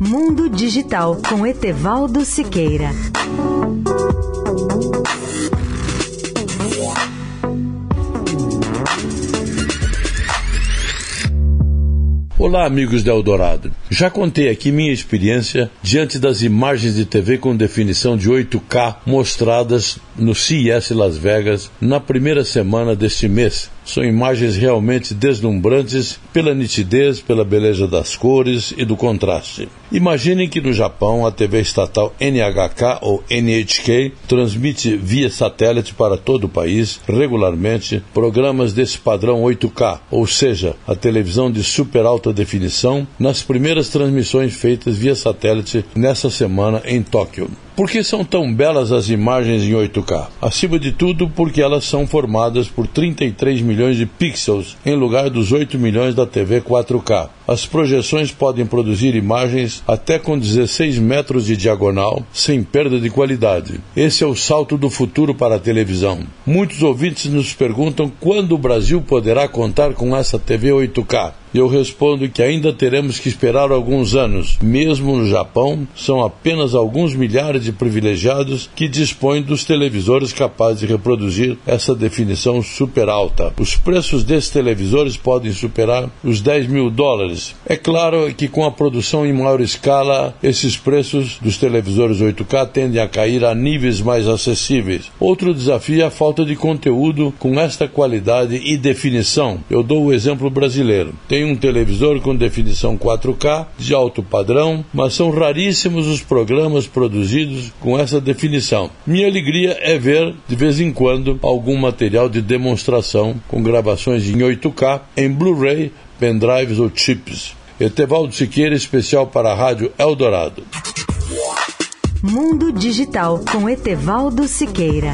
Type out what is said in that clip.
Mundo Digital com Etevaldo Siqueira. Olá, amigos de Eldorado. Já contei aqui minha experiência diante das imagens de TV com definição de 8K mostradas no CES Las Vegas na primeira semana deste mês. São imagens realmente deslumbrantes pela nitidez, pela beleza das cores e do contraste. Imaginem que no Japão a TV estatal NHK ou NHK transmite via satélite para todo o país regularmente programas desse padrão 8K, ou seja, a televisão de super alta definição, nas primeiras transmissões feitas via satélite nessa semana em Tóquio. Por que são tão belas as imagens em 8K? Acima de tudo, porque elas são formadas por 33 milhões de pixels em lugar dos 8 milhões da TV 4K. As projeções podem produzir imagens até com 16 metros de diagonal, sem perda de qualidade. Esse é o salto do futuro para a televisão. Muitos ouvintes nos perguntam quando o Brasil poderá contar com essa TV 8K. Eu respondo que ainda teremos que esperar alguns anos. Mesmo no Japão, são apenas alguns milhares de privilegiados que dispõem dos televisores capazes de reproduzir essa definição super alta. Os preços desses televisores podem superar os 10 mil dólares. É claro que com a produção em maior escala, esses preços dos televisores 8K tendem a cair a níveis mais acessíveis. Outro desafio é a falta de conteúdo com esta qualidade e definição. Eu dou o exemplo brasileiro. Tem um televisor com definição 4K de alto padrão, mas são raríssimos os programas produzidos com essa definição. Minha alegria é ver, de vez em quando, algum material de demonstração com gravações em 8K, em Blu-ray, pendrives ou chips. Etevaldo Siqueira, especial para a Rádio Eldorado. Mundo Digital com Etevaldo Siqueira.